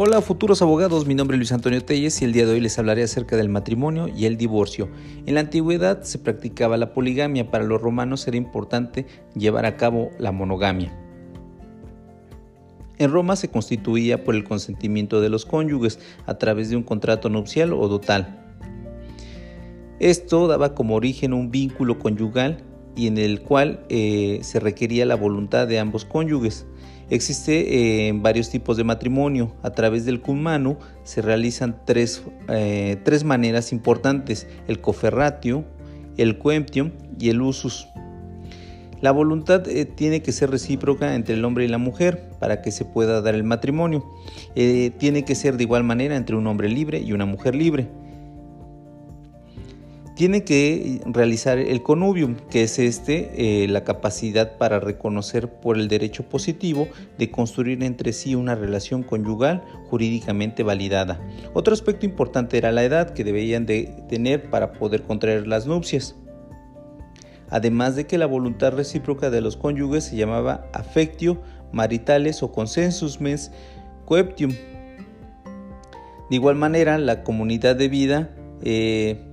Hola futuros abogados, mi nombre es Luis Antonio Telles y el día de hoy les hablaré acerca del matrimonio y el divorcio. En la antigüedad se practicaba la poligamia, para los romanos era importante llevar a cabo la monogamia. En Roma se constituía por el consentimiento de los cónyuges a través de un contrato nupcial o dotal. Esto daba como origen un vínculo conyugal y en el cual eh, se requería la voluntad de ambos cónyuges. Existe eh, varios tipos de matrimonio. A través del cumanu se realizan tres, eh, tres maneras importantes, el coferratio, el coemptium y el usus. La voluntad eh, tiene que ser recíproca entre el hombre y la mujer para que se pueda dar el matrimonio. tiene que ser de igual manera entre un hombre libre y una mujer libre tiene que realizar el connubium, que es este, eh, la capacidad para reconocer por el derecho positivo de construir entre sí una relación conyugal jurídicamente validada. Otro aspecto importante era la edad que debían de tener para poder contraer las nupcias. Además de que la voluntad recíproca de los cónyuges se llamaba affectio maritales o consensus mens coeptium. De igual manera, la comunidad de vida eh,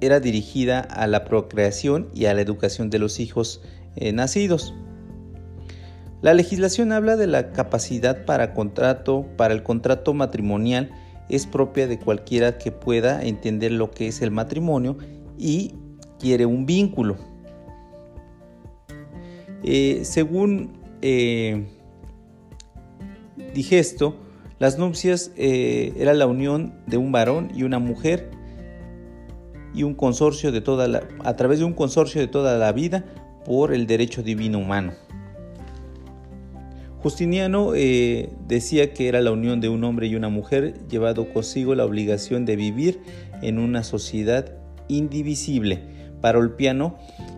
era dirigida a la procreación y a la educación de los hijos eh, nacidos. La legislación habla de la capacidad para contrato, para el contrato matrimonial es propia de cualquiera que pueda entender lo que es el matrimonio y quiere un vínculo. Eh, según eh, Digesto, las nupcias era la unión de un varón y una mujer y un consorcio de toda la, a través de un consorcio de toda la vida por el derecho divino humano. Justiniano eh, decía que era la unión de un hombre y una mujer llevado consigo la obligación de vivir en una sociedad indivisible. Para Olpiano,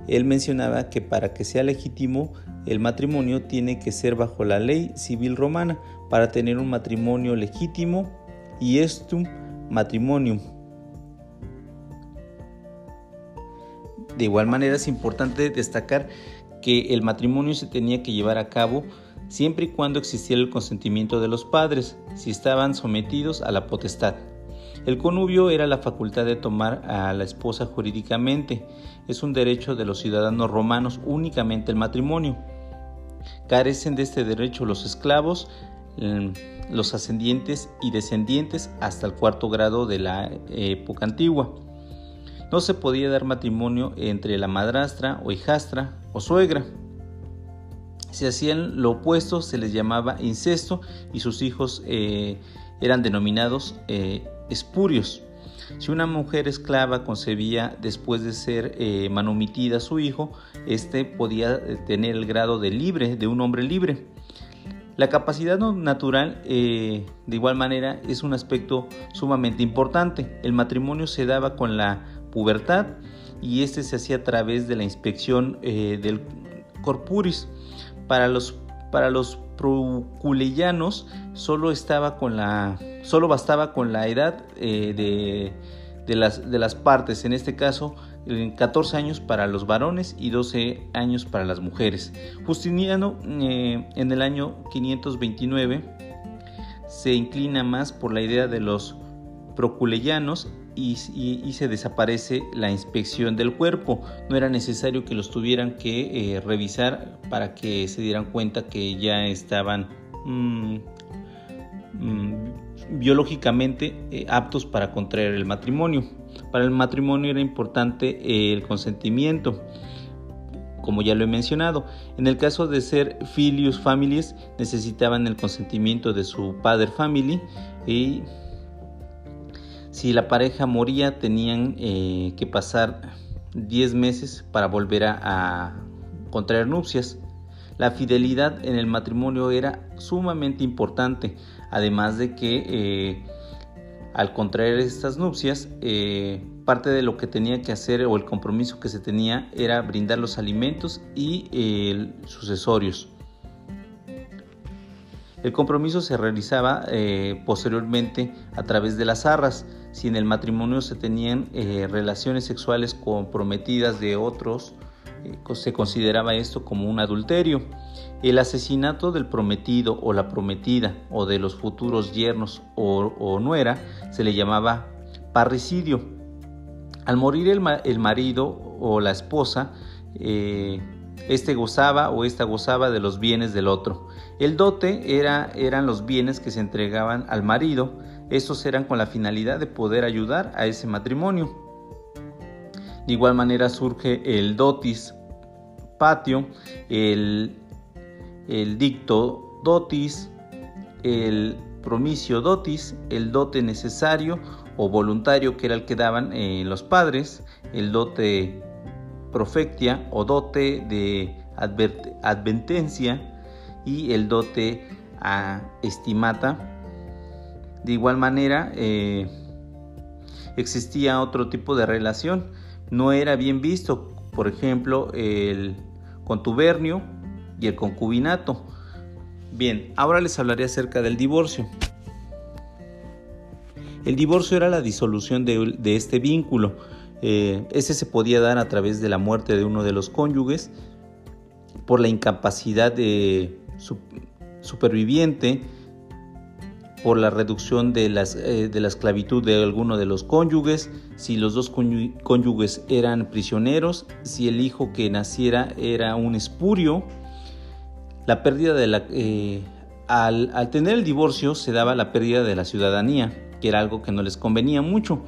él mencionaba que para que sea legítimo el matrimonio tiene que ser bajo la ley civil romana para tener un matrimonio legítimo y estum matrimonium De igual manera es importante destacar que el matrimonio se tenía que llevar a cabo siempre y cuando existiera el consentimiento de los padres, si estaban sometidos a la potestad. El conubio era la facultad de tomar a la esposa jurídicamente. Es un derecho de los ciudadanos romanos únicamente el matrimonio. Carecen de este derecho los esclavos, mm, los ascendientes y descendientes hasta el cuarto grado de la época antigua. No se podía dar matrimonio entre la madrastra o hijastra o suegra. Si hacían lo opuesto se les llamaba incesto y sus hijos eh, eran denominados eh, espurios. Si una mujer esclava concebía después de ser eh, manumitida a su hijo, éste podía tener el grado de libre, de un hombre libre. La capacidad natural, de igual manera, es un aspecto sumamente importante. El matrimonio se daba con la pubertad y este se hacía a través de la inspección eh, del corpuris. Para los, para los proculeyanos solo, estaba con la, solo bastaba con la edad eh, de, de, las, de las partes, en este caso 14 años para los varones y 12 años para las mujeres. Justiniano eh, en el año 529 se inclina más por la idea de los proculeyanos y, se desaparece la inspección del cuerpo. No era necesario que los tuvieran que eh, revisar para que se dieran cuenta que ya estaban mm, mm, biológicamente eh, aptos para contraer el matrimonio. Para el matrimonio era importante eh, el consentimiento como ya lo he mencionado. En el caso de ser filius families, necesitaban el consentimiento de su padre family y si la pareja moría tenían eh, que pasar 10 meses para volver a, contraer nupcias. La fidelidad en el matrimonio era sumamente importante, además de que eh, al contraer estas nupcias, eh, parte de lo que tenía que hacer o el compromiso que se tenía era brindar los alimentos y sucesorios. El compromiso se realizaba posteriormente a través de las arras. Si en el matrimonio se tenían eh, relaciones sexuales comprometidas de otros eh, se consideraba esto como un adulterio. El asesinato del prometido o la prometida o de los futuros yernos o, nuera se le llamaba parricidio. Al morir el, marido o la esposa, eh, este gozaba o esta gozaba de los bienes del otro. El dote era, eran los bienes que se entregaban al marido. Estos eran con la finalidad de poder ayudar a ese matrimonio. De igual manera surge el dotis patio, el, dicto dotis, el promicio dotis, el dote necesario o voluntario que era el que daban eh, los padres, el dote profectia o dote de advertencia y el dote a estimata. De igual manera, eh, existía otro tipo de relación. No era bien visto, por ejemplo, el contubernio y el concubinato. Bien, ahora les hablaré acerca del divorcio. El divorcio era la disolución de, este vínculo. Eh, ese se podía dar a través de la muerte de uno de los cónyuges, por la incapacidad de superviviente, por la reducción de, las, eh, de la esclavitud de alguno de los cónyuges, si los dos cónyuges eran prisioneros, si el hijo que naciera era un espurio, la pérdida de la... Eh, al, al, tener el divorcio se daba la pérdida de la ciudadanía, que era algo que no les convenía mucho.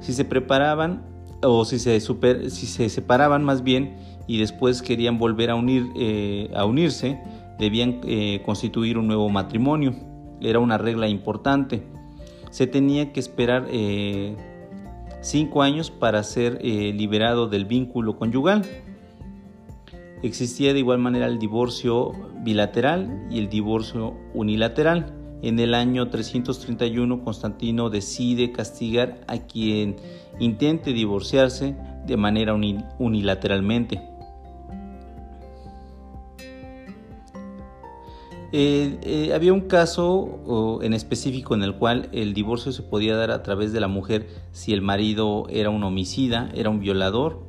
Si se preparaban o si se, super, si se separaban más bien y después querían volver a, unir, eh, a unirse, debían eh, constituir un nuevo matrimonio. Era una regla importante. Se tenía que esperar eh, cinco años para ser liberado del vínculo conyugal. Existía de igual manera el divorcio bilateral y el divorcio unilateral. En el año 331 Constantino decide castigar a quien intente divorciarse de manera unilateralmente. Eh, eh, había un caso en específico en el cual el divorcio se podía dar a través de la mujer si el marido era un homicida, era un violador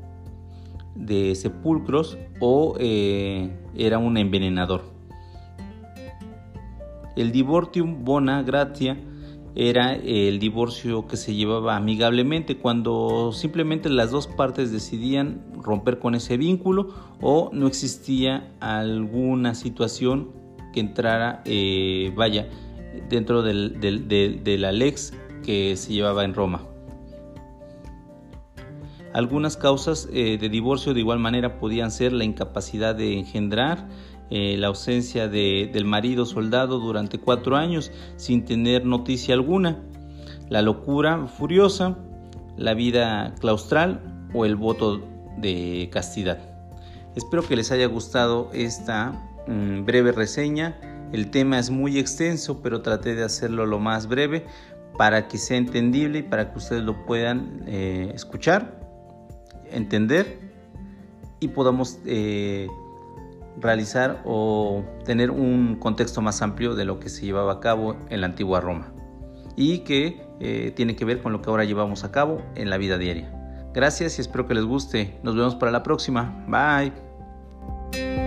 de sepulcros o eh, era un envenenador. El divortium bona gratia era el divorcio que se llevaba amigablemente cuando simplemente las dos partes decidían romper con ese vínculo o no existía alguna situación que entrara, eh, vaya, dentro del, de la lex que se llevaba en Roma. Algunas causas eh, de divorcio de igual manera podían ser la incapacidad de engendrar, eh, la ausencia del marido soldado durante cuatro años sin tener noticia alguna, la locura furiosa, la vida claustral o el voto de castidad. Espero que les haya gustado esta Mm, breve reseña. El tema es muy extenso, pero traté de hacerlo lo más breve para que sea entendible y para que ustedes lo puedan eh, escuchar, entender y podamos eh, realizar o tener un contexto más amplio de lo que se llevaba a cabo en la antigua Roma y que eh, tiene que ver con lo que ahora llevamos a cabo en la vida diaria. Gracias y espero que les guste. Nos vemos para la próxima. Bye.